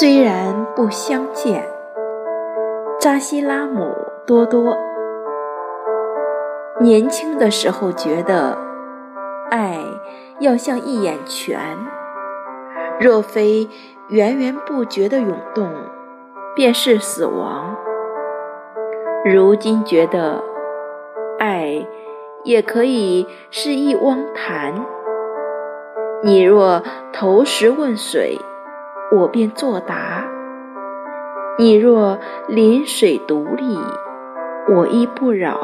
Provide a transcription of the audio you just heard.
虽然不相见，扎西拉姆多多。年轻的时候觉得，爱要像一眼泉，若非源源不绝的涌动，便是死亡。如今觉得，爱也可以是一汪潭，你若投石问水。我便作答。你若临水独立，我亦不扰。